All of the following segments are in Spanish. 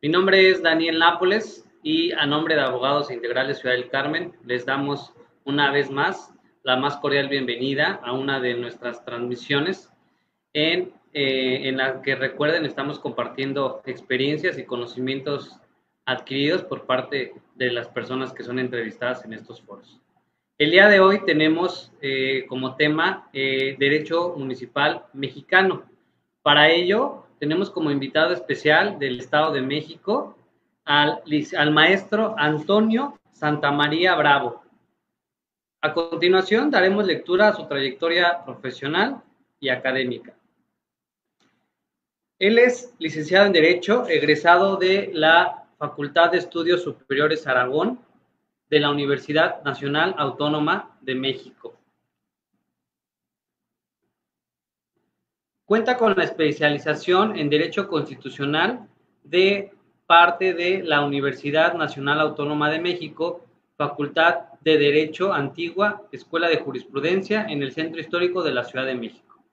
Mi nombre es Daniel Nápoles y a nombre de Abogados Integrales Ciudad del Carmen les damos una vez más la más cordial bienvenida a una de nuestras transmisiones en, eh, en la que recuerden estamos compartiendo experiencias y conocimientos adquiridos por parte de las personas que son entrevistadas en estos foros. El día de hoy tenemos eh, como tema eh, Derecho Municipal Mexicano. Para ello, tenemos como invitado especial del Estado de México al, maestro Antonio Santamaría Bravo. A continuación, daremos lectura a su trayectoria profesional y académica. Él es licenciado en Derecho, egresado de la Facultad de Estudios Superiores Aragón de la Universidad Nacional Autónoma de México. Cuenta con la especialización en Derecho Constitucional de parte de la Universidad Nacional Autónoma de México, Facultad de Derecho Antigua, Escuela de Jurisprudencia en el Centro Histórico de la Ciudad de México.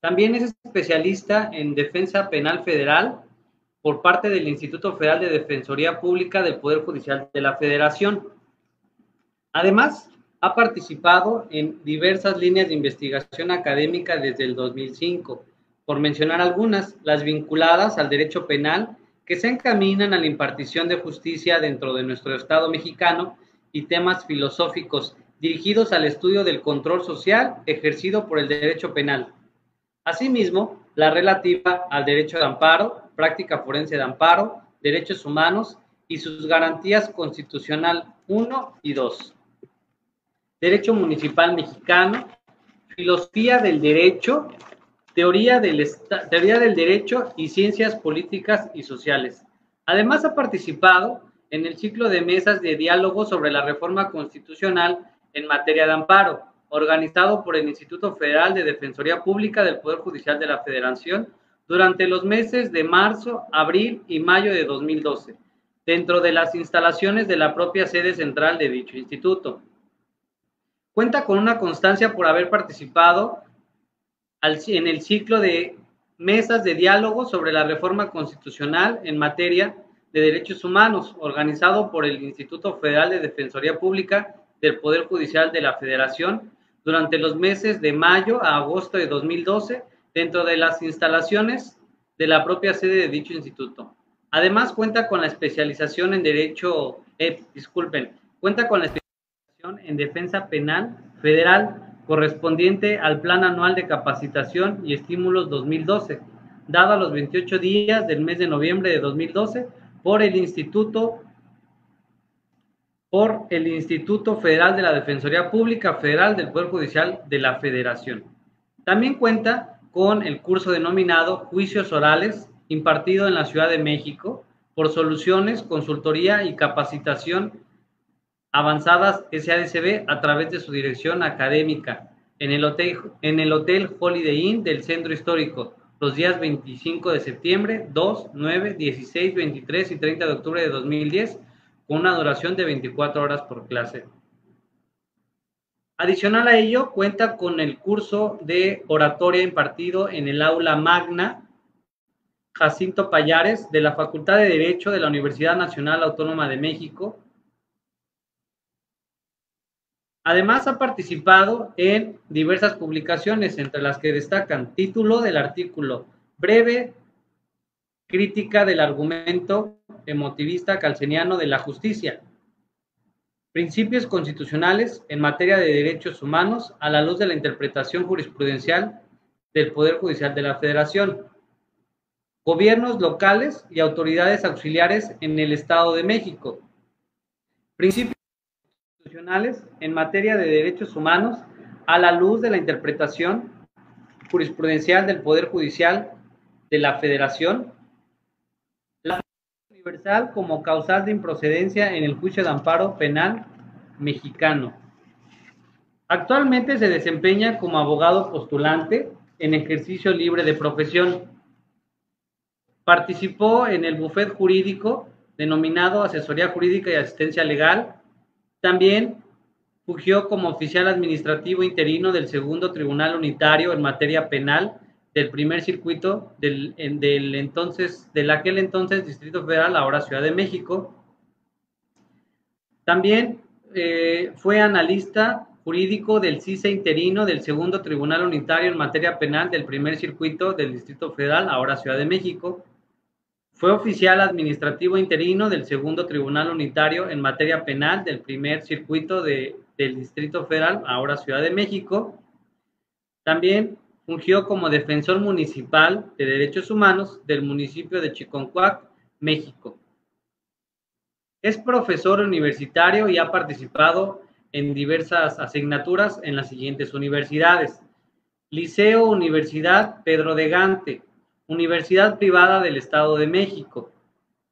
También es especialista en Defensa Penal Federal por parte del Instituto Federal de Defensoría Pública del Poder Judicial de la Federación. Además, ha participado en diversas líneas de investigación académica desde el 2005, por mencionar algunas, las vinculadas al derecho penal que se encaminan a la impartición de justicia dentro de nuestro Estado mexicano y temas filosóficos dirigidos al estudio del control social ejercido por el derecho penal. Asimismo, la relativa al derecho de amparo, práctica forense de amparo, derechos humanos y sus garantías constitucional 1 y 2. Derecho Municipal Mexicano, Filosofía del Derecho, teoría del, Derecho y Ciencias Políticas y Sociales. Además ha participado en el ciclo de mesas de diálogo sobre la reforma constitucional en materia de amparo, organizado por el Instituto Federal de Defensoría Pública del Poder Judicial de la Federación durante los meses de marzo, abril y mayo de 2012, dentro de las instalaciones de la propia sede central de dicho instituto. Cuenta con una constancia por haber participado en el ciclo de mesas de diálogo sobre la reforma constitucional en materia de derechos humanos, organizado por el Instituto Federal de Defensoría Pública del Poder Judicial de la Federación durante los meses de mayo a agosto de 2012 dentro de las instalaciones de la propia sede de dicho instituto. Además cuenta con la especialización en derecho, eh, disculpen, cuenta con la especialización en Defensa Penal Federal correspondiente al Plan Anual de Capacitación y Estímulos 2012, dado a los 28 días del mes de noviembre de 2012 por el Instituto por el Instituto Federal de la Defensoría Pública Federal del Poder Judicial de la Federación. También cuenta con el curso denominado Juicios Orales, impartido en la Ciudad de México por Soluciones, Consultoría y Capacitación avanzadas SADCB a través de su dirección académica en el, hotel, en el Hotel Holiday Inn del Centro Histórico los días 25 de septiembre, 2, 9, 16, 23 y 30 de octubre de 2010 con una duración de 24 horas por clase. Adicional a ello, cuenta con el curso de oratoria impartido en el aula magna Jacinto Payares de la Facultad de Derecho de la Universidad Nacional Autónoma de México, Además, ha participado en diversas publicaciones, entre las que destacan título del artículo Breve crítica del argumento emotivista calceniano de la justicia, principios constitucionales en materia de derechos humanos a la luz de la interpretación jurisprudencial del Poder Judicial de la Federación, gobiernos locales y autoridades auxiliares en el Estado de México, principios en materia de derechos humanos a la luz de la interpretación jurisprudencial del Poder Judicial de la Federación, la universal como causal de improcedencia en el juicio de amparo penal mexicano. Actualmente se desempeña como abogado postulante en ejercicio libre de profesión. Participó en el bufet jurídico denominado Asesoría Jurídica y Asistencia Legal también fungió como oficial administrativo interino del Segundo Tribunal Unitario en materia penal del primer circuito del, entonces, del aquel entonces Distrito Federal, ahora Ciudad de México. También eh, fue analista jurídico del CISE interino del segundo Tribunal Unitario en materia penal del primer circuito del Distrito Federal, ahora Ciudad de México. Fue oficial administrativo interino del segundo Tribunal Unitario en materia penal del primer circuito de, del Distrito Federal, ahora Ciudad de México. También fungió como defensor municipal de derechos humanos del municipio de Chiconcuac, México. Es profesor universitario y ha participado en diversas asignaturas en las siguientes universidades. Liceo Universidad Pedro de Gante, Universidad Privada del Estado de México,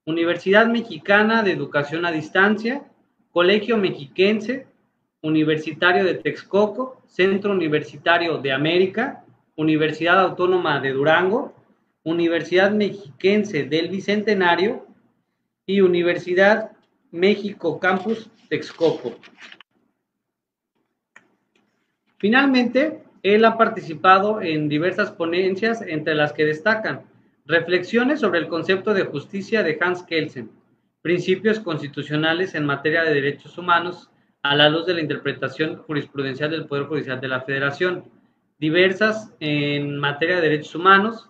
Universidad Mexicana de Educación a Distancia, Colegio Mexiquense, Universitario de Texcoco, Centro Universitario de América, Universidad Autónoma de Durango, Universidad Mexiquense del Bicentenario y Universidad México Campus Texcoco. Finalmente, él ha participado en diversas ponencias, entre las que destacan Reflexiones sobre el concepto de justicia de Hans Kelsen, Principios constitucionales en materia de derechos humanos a la luz de la interpretación jurisprudencial del Poder Judicial de la Federación, diversas en materia de derechos humanos,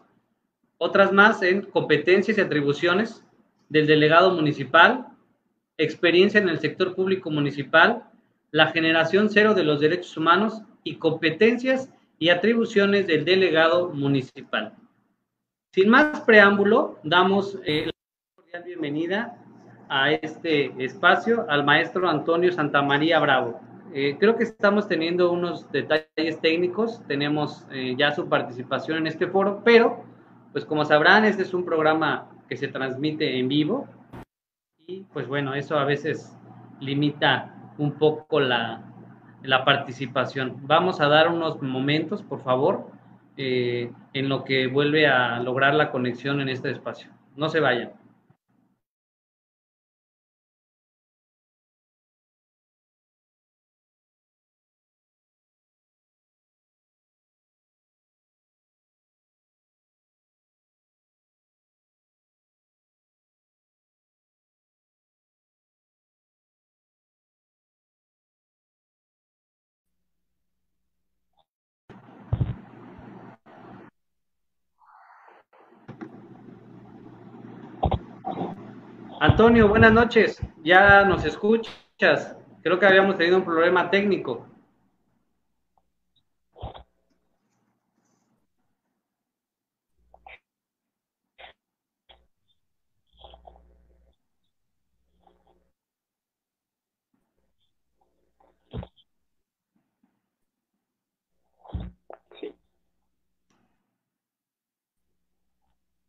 otras más en competencias y atribuciones del delegado municipal, experiencia en el sector público municipal, la generación cero de los derechos humanos y competencias y atribuciones del delegado municipal. Sin más preámbulo, damos eh, la cordial bienvenida a este espacio al maestro Antonio Santamaría Bravo. Eh, creo que estamos teniendo unos detalles técnicos, tenemos eh, ya su participación en este foro, pero pues como sabrán, este es un programa que se transmite en vivo y pues bueno, eso a veces limita un poco la, la participación. Vamos a dar unos momentos, por favor, eh, en lo que vuelve a lograr la conexión en este espacio. No se vayan. Antonio, buenas noches. Ya nos escuchas. Creo que habíamos tenido un problema técnico.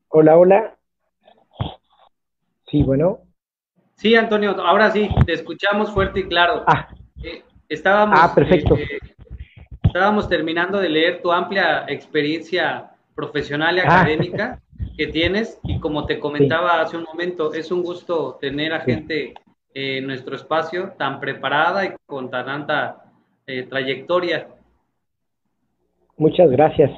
Hola, hola. Sí, bueno. Sí, Antonio, ahora sí, te escuchamos fuerte y claro. Ah, eh, estábamos, ah perfecto. Eh, estábamos terminando de leer tu amplia experiencia profesional y ah. académica que tienes y como te comentaba hace un momento, es un gusto tener a gente en nuestro espacio tan preparada y con tan alta eh, trayectoria. Muchas gracias.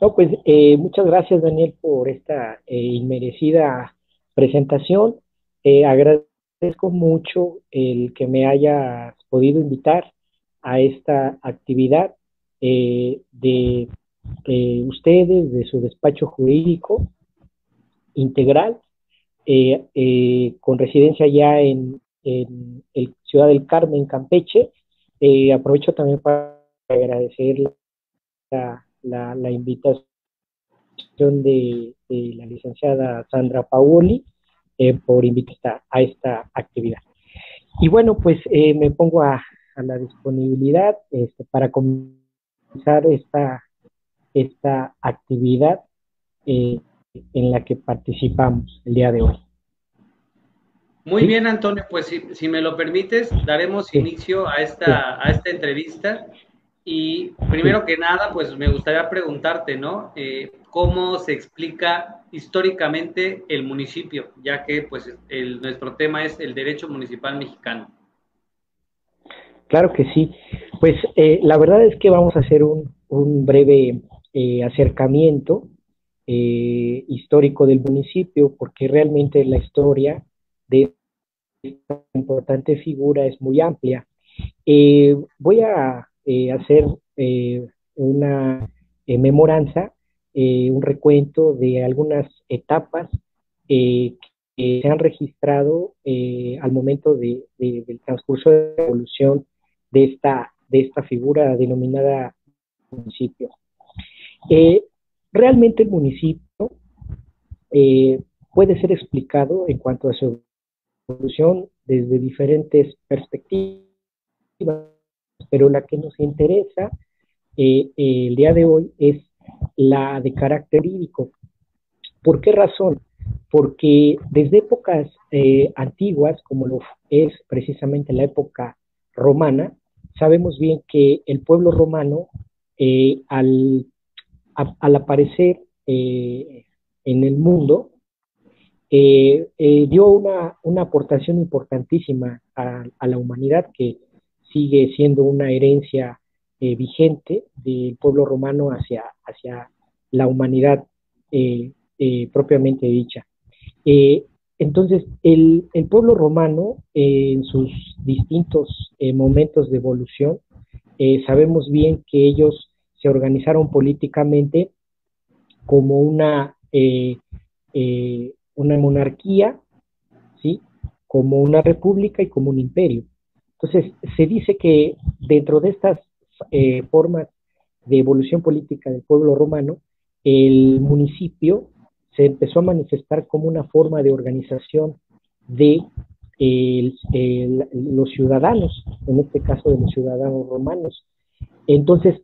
No, pues muchas gracias Daniel por esta inmerecida presentación. Eh, agradezco mucho el que me haya podido invitar a esta actividad eh, de ustedes, de su despacho jurídico integral, eh, con residencia ya en, Ciudad del Carmen, Campeche. aprovecho también para agradecer la, la invitación de, la licenciada Sandra Paoli eh, por invitar a esta actividad. Y bueno, pues eh, me pongo a, la disponibilidad este, para comenzar esta, esta actividad eh, en la que participamos el día de hoy. Muy bien, Antonio, pues si, me lo permites, daremos inicio a esta, a esta entrevista. Y primero que nada, pues me gustaría preguntarte, ¿no? Eh, ¿Cómo se explica históricamente el municipio? Ya que, pues, nuestro tema es el derecho municipal mexicano. Claro que sí. Pues eh, la verdad es que vamos a hacer un, breve acercamiento histórico del municipio, porque realmente la historia de esta importante figura es muy amplia. voy a hacer una memoranza, un recuento de algunas etapas que se han registrado al momento de, del transcurso de la evolución de esta, de esta figura denominada municipio. Eh, realmente el municipio eh, puede ser explicado en cuanto a su evolución desde diferentes perspectivas, pero la que nos interesa eh, el día de hoy es la de carácter hídrico. ¿Por qué razón? Porque desde épocas antiguas, como lo es precisamente la época romana, sabemos bien que el pueblo romano, eh, al, aparecer eh, en el mundo, eh, dio una, aportación importantísima a, la humanidad que sigue siendo una herencia vigente del pueblo romano hacia, hacia la humanidad propiamente dicha. Entonces, el, pueblo romano, eh, en sus distintos eh, momentos de evolución, eh, sabemos bien que ellos se organizaron políticamente como una, una monarquía, ¿sí? como una república y como un imperio. Entonces, se dice que dentro de estas formas de evolución política del pueblo romano, el municipio se empezó a manifestar como una forma de organización de los ciudadanos, en este caso de los ciudadanos romanos. Entonces,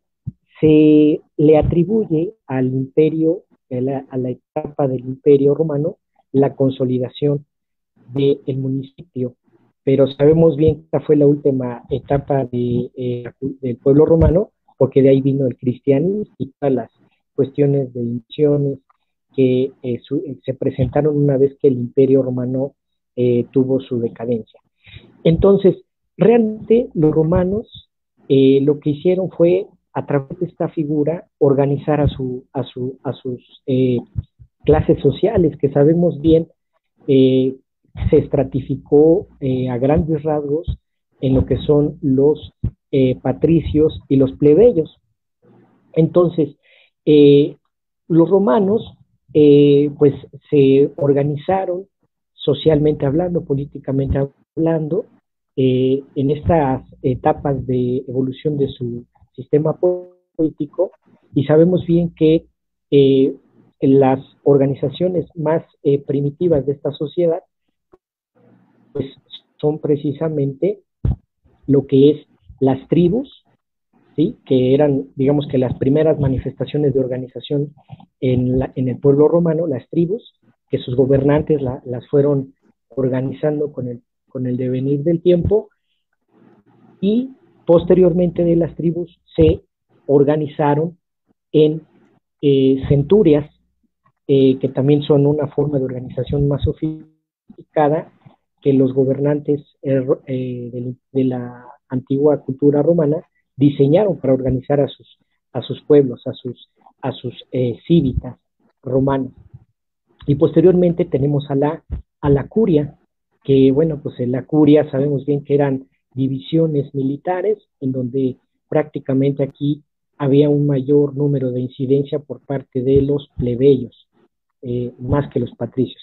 se le atribuye al imperio, a la, etapa del imperio romano, la consolidación del municipio. Pero sabemos bien que esta fue la última etapa eh, del pueblo romano, porque de ahí vino el cristianismo y todas las cuestiones de misiones, que eh, eh, se presentaron una vez que el imperio romano eh, tuvo su decadencia. Entonces, realmente los romanos lo que hicieron fue, a través de esta figura, organizar a, su, a, su, a sus clases sociales, que sabemos bien se estratificó a grandes rasgos en lo que son los patricios y los plebeyos. Entonces, los romanos eh, pues se organizaron socialmente hablando, políticamente hablando, eh, en estas etapas de evolución de su sistema político y sabemos bien que eh, las organizaciones más primitivas de esta sociedad pues son precisamente lo que es las tribus, que eran, digamos que las primeras manifestaciones de organización en, el pueblo romano, las tribus, que sus gobernantes las fueron organizando con el, con el devenir del tiempo, y posteriormente de las tribus se organizaron en eh, centurias, eh, que también son una forma de organización más sofisticada que los gobernantes eh, de la antigua cultura romana diseñaron para organizar a sus, a sus pueblos, a sus, a sus eh, cívitas romanas. Y posteriormente tenemos a la, a la curia, que bueno, pues en la curia sabemos bien que eran divisiones militares, en donde prácticamente aquí había un mayor número de incidencia por parte de los plebeyos, eh, más que los patricios.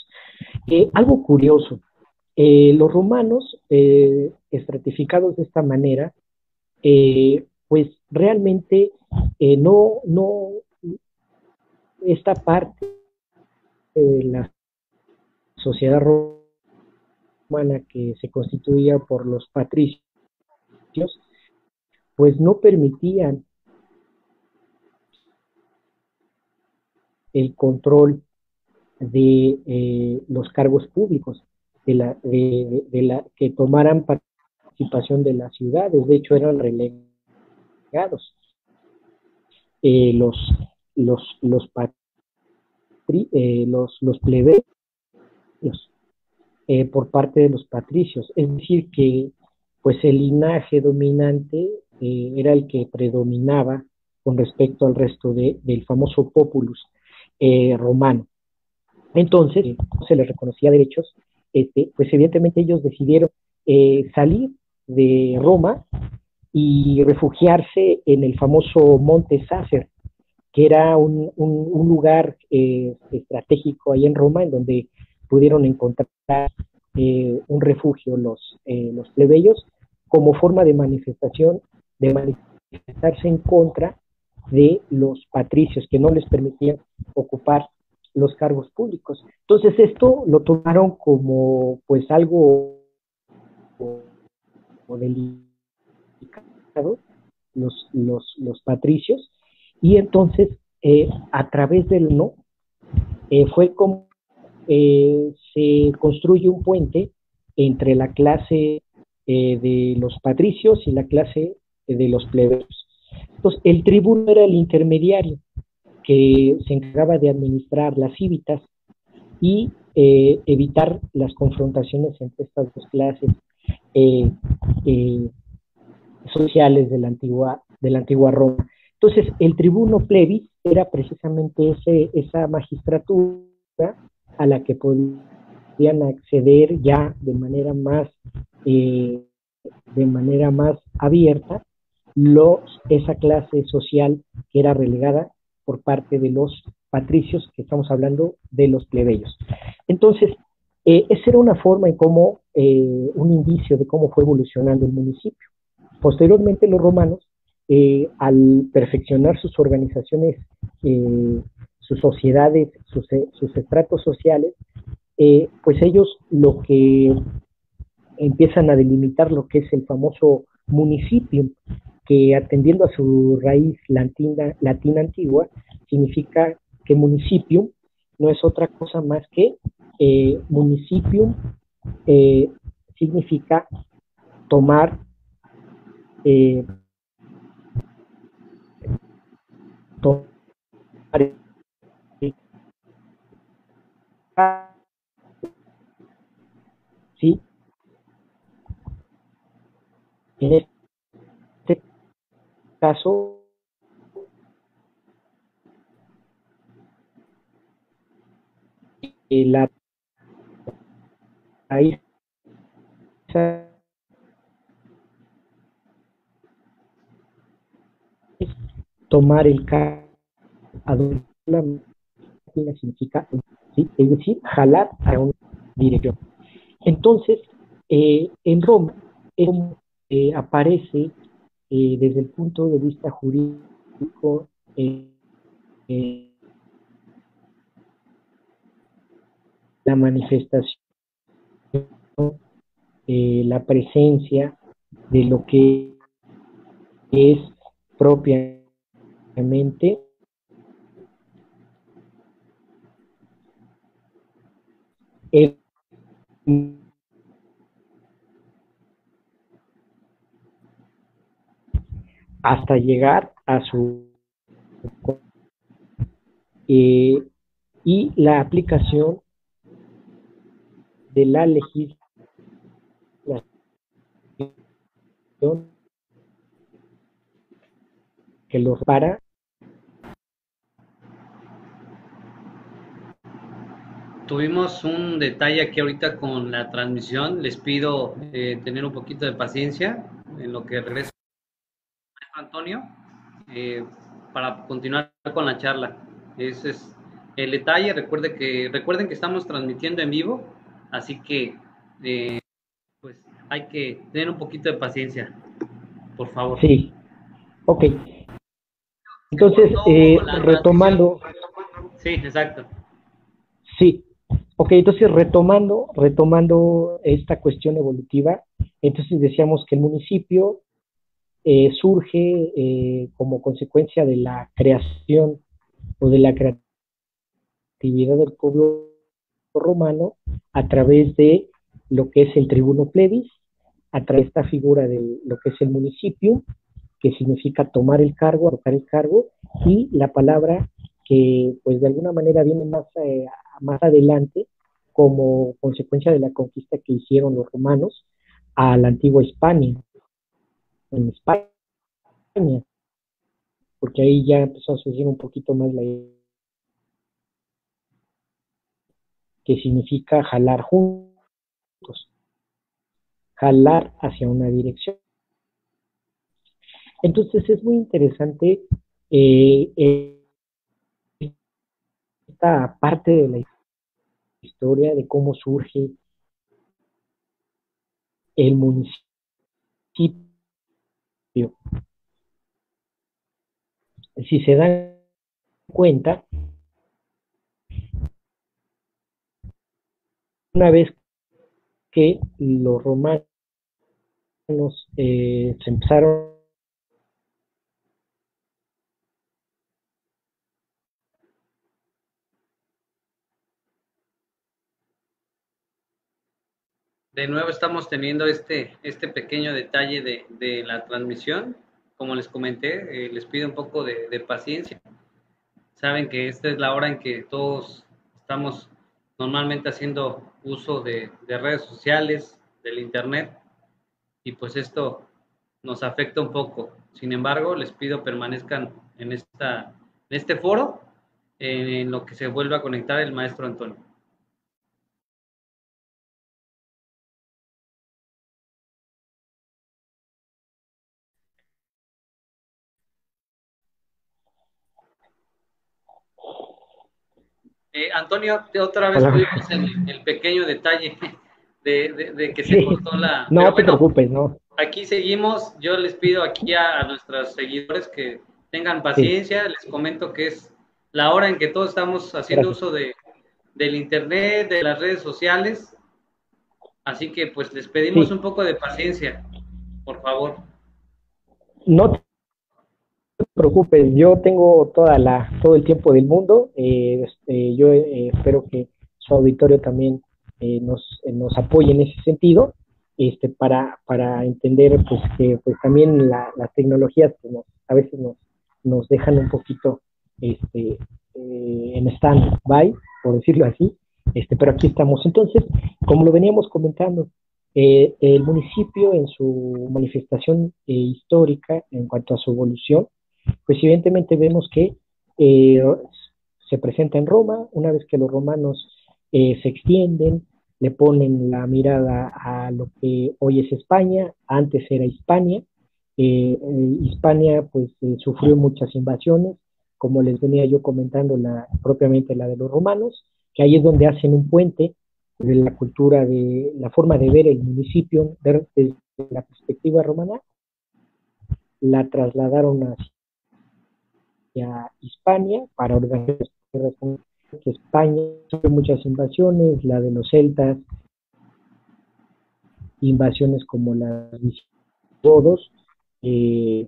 Eh, algo curioso, los romanos, estratificados de esta manera, eh, pues realmente eh, no, no, esta parte de la sociedad romana que se constituía por los patricios, pues no permitían el control de eh, los cargos públicos, de la, de, la que tomaran participación de las ciudades, de hecho eran relegados. Eh, los, los, los, eh, los, plebeyos eh, por parte de los patricios, es decir, que pues el linaje dominante era el que predominaba con respecto al resto de, del famoso populus romano. Entonces, se les reconocía derechos, este, pues evidentemente ellos decidieron eh, salir de Roma y refugiarse en el famoso Monte Sacer, que era un, lugar eh, estratégico ahí en Roma, en donde pudieron encontrar un refugio los, los plebeyos como forma de manifestación, de manifestarse en contra de los patricios que no les permitían ocupar los cargos públicos. Entonces esto lo tomaron como pues algo delicado los, los, los patricios y entonces eh, a través del no eh, fue como eh, se construye un puente entre la clase de los patricios y la clase de los plebeyos. Entonces, el tribuno era el intermediario que se encargaba de administrar las cívitas y eh, evitar las confrontaciones entre estas dos clases eh, eh, sociales de la, antigua, de la antigua Roma. Entonces, el tribuno plebis era precisamente ese, esa magistratura a la que podían acceder ya de manera más, de manera más abierta esa clase social que era relegada por parte de los patricios, que estamos hablando de los plebeyos. Entonces, eh, esa era una forma en cómo, eh, un indicio de cómo fue evolucionando el municipio. Posteriormente, los romanos, eh, al perfeccionar sus organizaciones, sus sociedades, sus, sus estratos sociales, pues ellos lo que empiezan a delimitar lo que es el famoso municipio, que atendiendo a su raíz latina, latina antigua, significa que municipio no es otra cosa más que eh, municipio eh, significa tomar eh, tomar ¿sí? Caso la tomar el la significa es decir jalar a una dirección. Entonces eh, en Roma eh, aparece eh, desde el punto de vista jurídico, eh, eh, la manifestación, la presencia de lo que es propiamente hasta llegar a su y la aplicación de la legislación que los para Tuvimos un detalle aquí ahorita con la transmisión. Les pido eh, tener un poquito de paciencia en lo que regreso. Antonio, eh, para continuar con la charla. Ese es el detalle. Recuerde que, recuerden que estamos transmitiendo en vivo, así que eh, pues hay que tener un poquito de paciencia, por favor. Sí, ok. Entonces, eh, retomando. Sí, exacto. Sí, ok, entonces retomando, retomando esta cuestión evolutiva, entonces decíamos que el municipio eh, surge eh, como consecuencia de la creación o de la creatividad del pueblo romano a través de lo que es el tribuno plebis, a través de esta figura de lo que es el municipio, que significa tomar el cargo, tocar el cargo, y la palabra que pues de alguna manera viene más, eh, más adelante como consecuencia de la conquista que hicieron los romanos a la antigua España en España. porque ahí ya empezó a surgir un poquito más la idea que significa jalar juntos, jalar hacia una dirección. Entonces es muy interesante eh, esta parte de la historia de cómo surge el municipio. Si se dan cuenta, una vez que los romanos eh, se empezaron De nuevo estamos teniendo este, este pequeño detalle de, la transmisión. Como les comenté, eh, les pido un poco de, de, paciencia. Saben que esta es la hora en que todos estamos normalmente haciendo uso de, redes sociales, del Internet, y pues esto nos afecta un poco. Sin embargo, les pido permanezcan en, esta, en este foro en lo que se vuelva a conectar el maestro Antonio. Eh, Antonio, otra vez tuvimos el, el, pequeño detalle de, que se cortó la... No te preocupes, no. Aquí seguimos, yo les pido aquí a, nuestros seguidores que tengan paciencia, les comento que es la hora en que todos estamos haciendo uso de, del internet, de las redes sociales, así que pues les pedimos un poco de paciencia, por favor. No preocupes, yo tengo toda la, todo el tiempo del mundo. Eh, este, yo eh, espero que su auditorio también eh, nos, nos apoye en ese sentido, este, para, para entender pues que pues también las tecnologías pues, a veces nos, nos dejan un poquito este, en stand-by, por decirlo así, este, pero aquí estamos. Entonces, como lo veníamos comentando, el municipio en su manifestación histórica en cuanto a su evolución, pues evidentemente vemos que eh, se presenta en Roma, una vez que los romanos eh, se extienden, le ponen la mirada a lo que hoy es España, antes era Hispania. Eh, Hispania pues sufrió muchas invasiones, como les venía yo comentando la, propiamente la de los romanos, que ahí es donde hacen un puente de la cultura, de la forma de ver el municipio desde la perspectiva romana, la trasladaron a a Hispania para organizar que España sufrió muchas invasiones, la de los celtas, invasiones como la de visigodos, eh,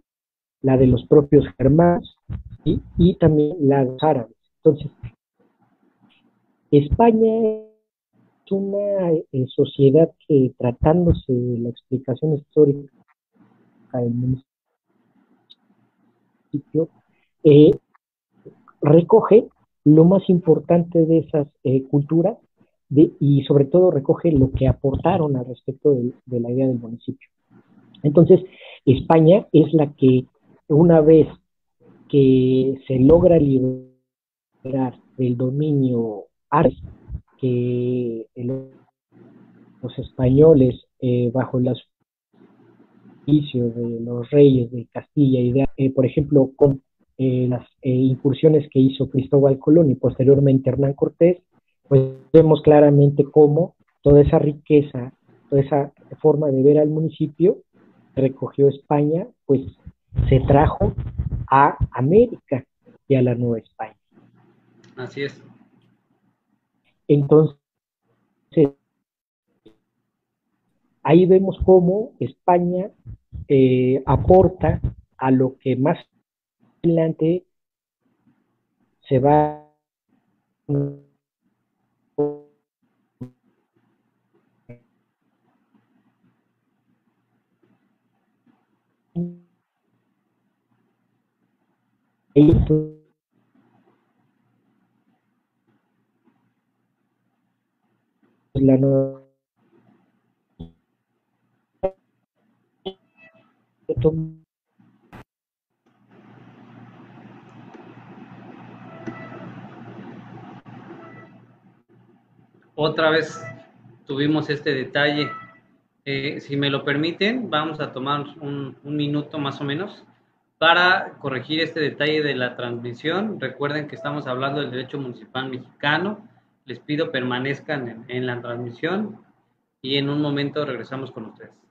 la de los propios germanos y también la de los árabes. Entonces, España es una eh, sociedad que tratándose de la explicación histórica del municipio, eh, recoge lo más importante de esas eh, culturas y sobre todo recoge lo que aportaron al respecto de, la idea del municipio. Entonces, España es la que una vez que se logra liberar del dominio árabe, que los españoles, eh, bajo el auspicio de los reyes de Castilla y de, por ejemplo, eh, las eh, incursiones que hizo Cristóbal Colón y posteriormente Hernán Cortés, pues vemos claramente cómo toda esa riqueza, toda esa forma de ver al municipio recogió España, pues se trajo a América y a la Nueva España. Así es. Entonces, ahí vemos cómo España eh, aporta a lo que más adelante se va la nueva otra vez tuvimos este detalle. Eh, si me lo permiten, vamos a tomar un, minuto más o menos para corregir este detalle de la transmisión. Recuerden que estamos hablando del derecho municipal mexicano. Les pido permanezcan en la transmisión y en un momento regresamos con ustedes.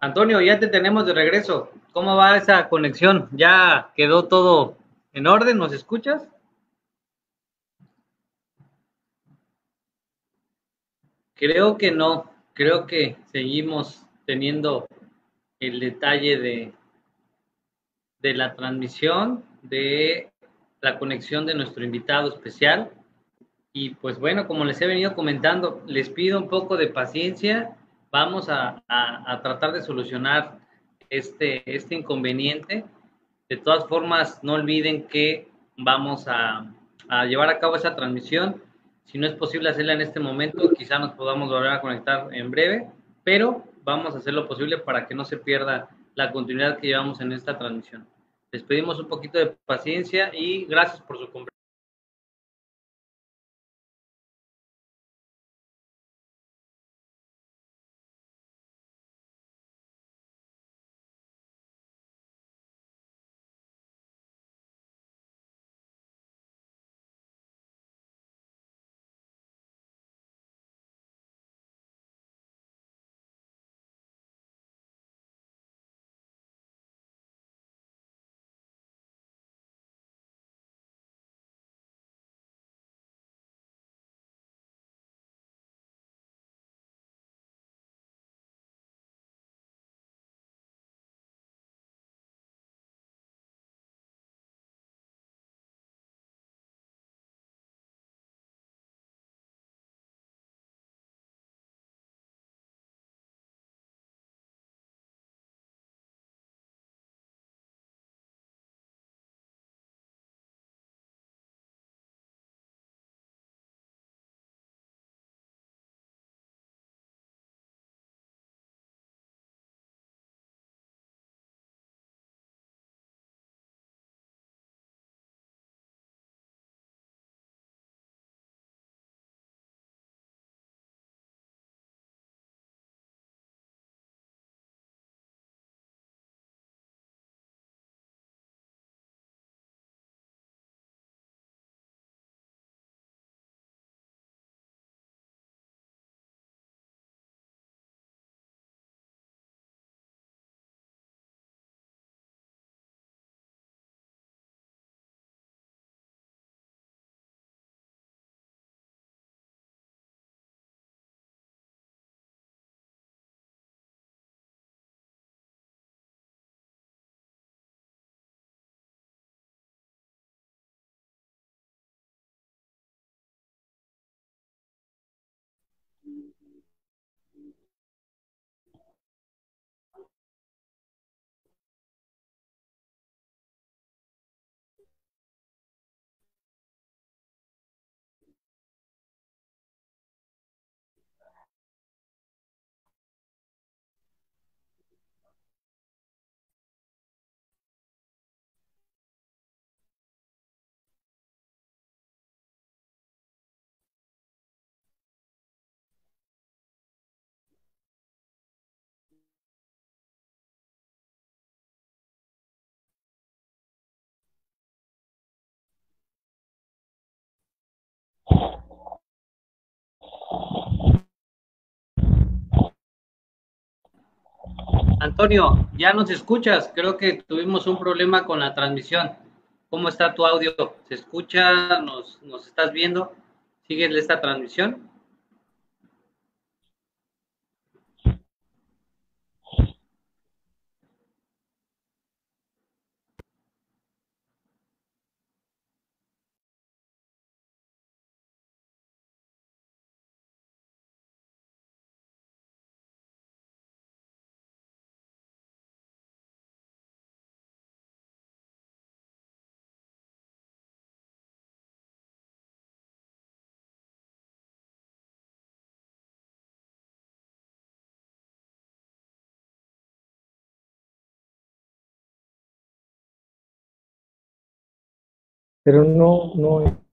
Antonio, ya te tenemos de regreso. ¿Cómo va esa conexión? ¿Ya quedó todo en orden? ¿Nos escuchas? Creo que no. Creo que seguimos teniendo el detalle de, de la transmisión, de la conexión de nuestro invitado especial. Y pues bueno, como les he venido comentando, les pido un poco de paciencia. Vamos a, a, tratar de solucionar este, este inconveniente. De todas formas, no olviden que vamos a, a llevar a cabo esa transmisión. Si no es posible hacerla en este momento, quizá nos podamos volver a conectar en breve, pero vamos a hacer lo posible para que no se pierda la continuidad que llevamos en esta transmisión. Les pedimos un poquito de paciencia y gracias por su conversación. Antonio, ya nos escuchas. Creo que tuvimos un problema con la transmisión. ¿Cómo está tu audio? ¿Se escucha? ¿Nos, nos estás viendo? ¿Sigues esta transmisión? Pero no, no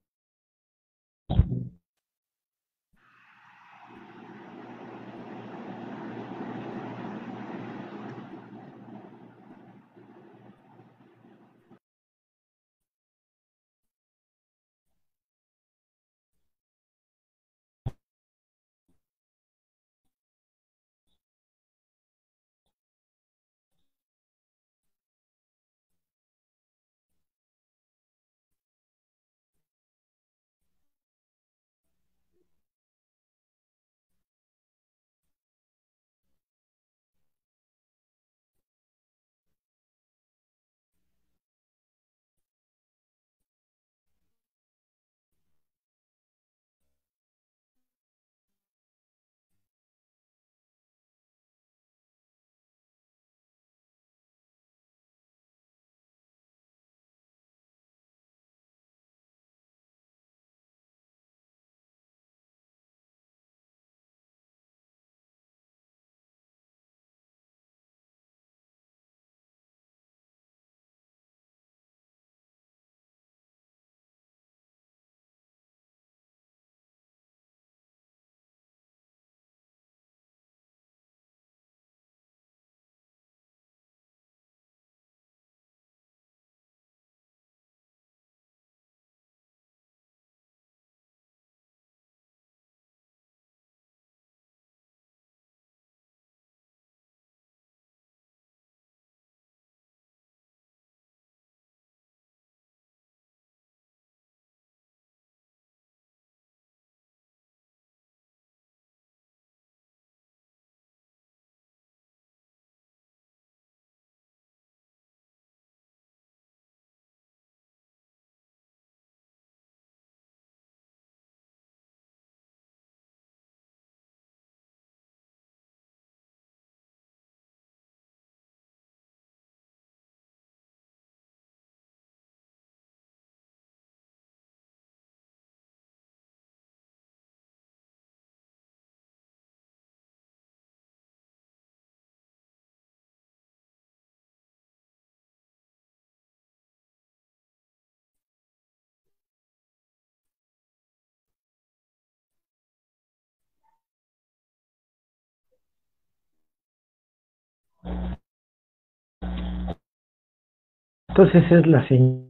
Entonces es la señal.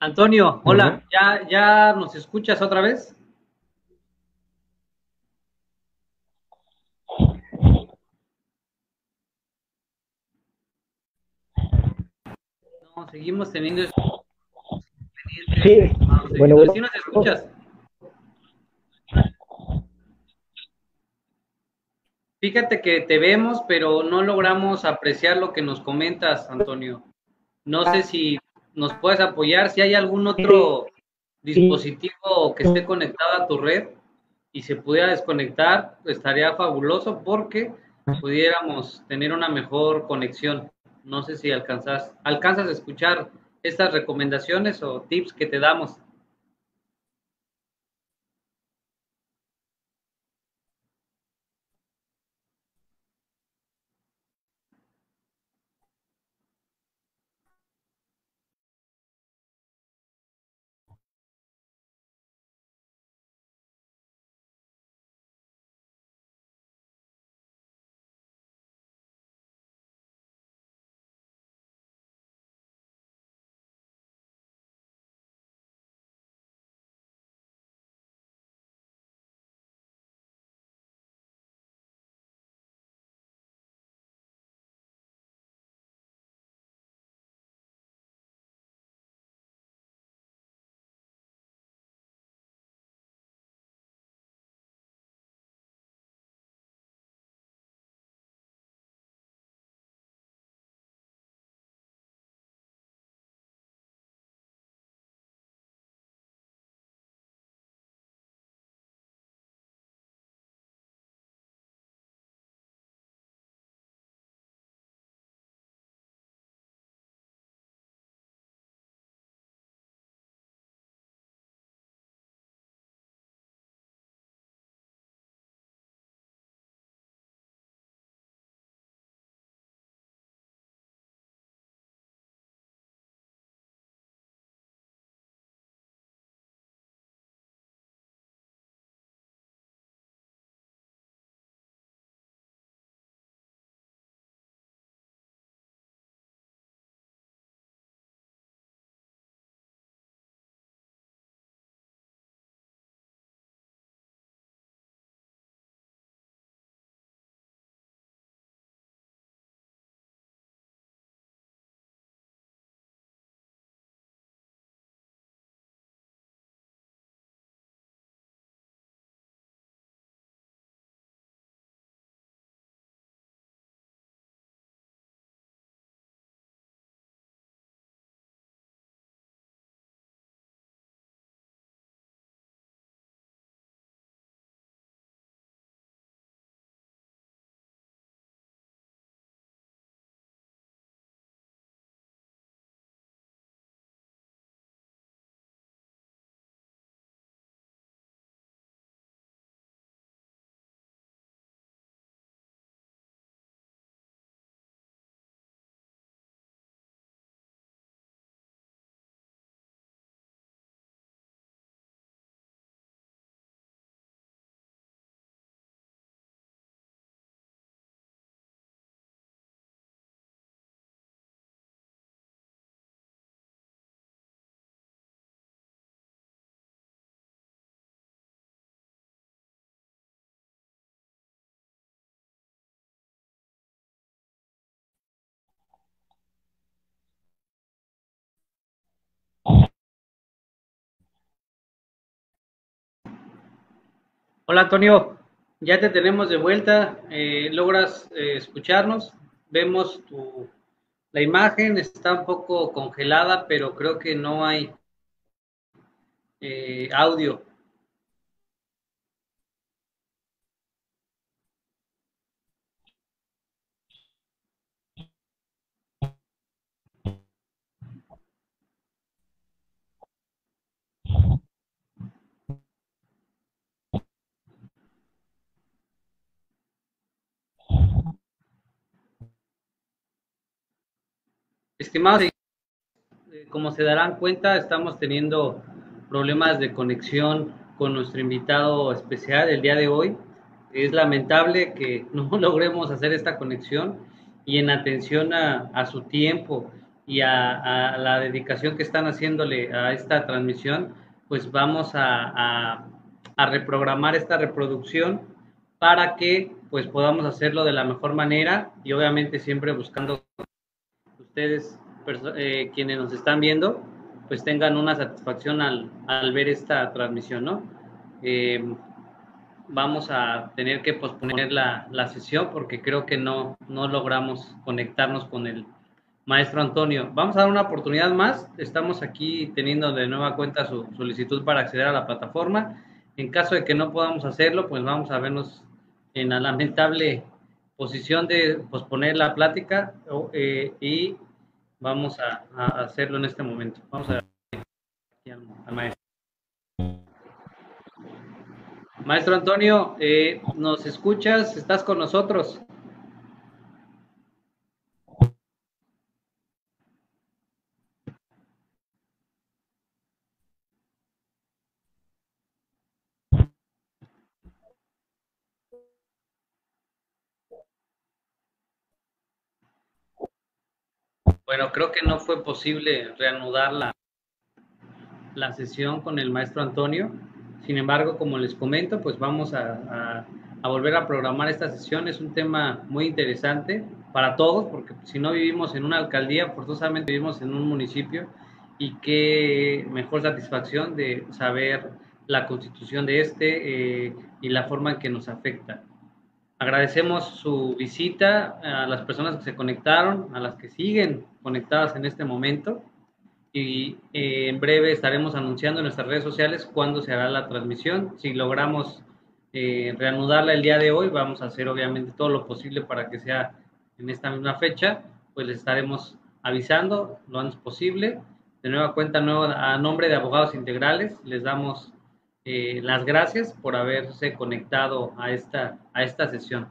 Antonio, hola, ¿ya, ¿ya nos escuchas otra vez? No, seguimos teniendo... Sí, bueno, bueno. ¿Sí nos escuchas? Fíjate que te vemos, pero no logramos apreciar lo que nos comentas, Antonio. No sé si nos puedes apoyar, si hay algún otro dispositivo que esté conectado a tu red y se pudiera desconectar, estaría fabuloso porque pudiéramos tener una mejor conexión. No sé si alcanzas, alcanzas a escuchar estas recomendaciones o tips que te damos. Hola Antonio, ya te tenemos de vuelta. Eh, ¿Logras eh, escucharnos? Vemos tu, la imagen, está un poco congelada, pero creo que no hay eh, audio. Estimados, eh, como se darán cuenta, estamos teniendo problemas de conexión con nuestro invitado especial el día de hoy. Es lamentable que no logremos hacer esta conexión y en atención a, su tiempo y a, la dedicación que están haciéndole a esta transmisión, pues vamos a, a reprogramar esta reproducción para que pues podamos hacerlo de la mejor manera y obviamente siempre buscando ustedes, eh, quienes nos están viendo, pues tengan una satisfacción al, al ver esta transmisión, ¿no? Eh, vamos a tener que posponer la, la, sesión porque creo que no, no logramos conectarnos con el maestro Antonio. Vamos a dar una oportunidad más. Estamos aquí teniendo de nueva cuenta su solicitud para acceder a la plataforma. En caso de que no podamos hacerlo, pues vamos a vernos en la lamentable posición de posponer la plática eh, y vamos a, hacerlo en este momento. Vamos a al, maestro. Maestro Antonio, eh, ¿nos escuchas? ¿Estás con nosotros? Bueno, creo que no fue posible reanudar la, la sesión con el maestro Antonio. Sin embargo, como les comento, pues vamos a, volver a programar esta sesión. Es un tema muy interesante para todos, porque si no vivimos en una alcaldía, forzosamente vivimos en un municipio y qué mejor satisfacción de saber la constitución de este eh, y la forma en que nos afecta. Agradecemos su visita a las personas que se conectaron, a las que siguen conectadas en este momento y eh, en breve estaremos anunciando en nuestras redes sociales cuándo se hará la transmisión. Si logramos eh, reanudarla el día de hoy, vamos a hacer obviamente todo lo posible para que sea en esta misma fecha, pues les estaremos avisando lo antes posible. De nueva cuenta, a nombre de Abogados Integrales, les damos eh, las gracias por haberse conectado a esta, a esta sesión.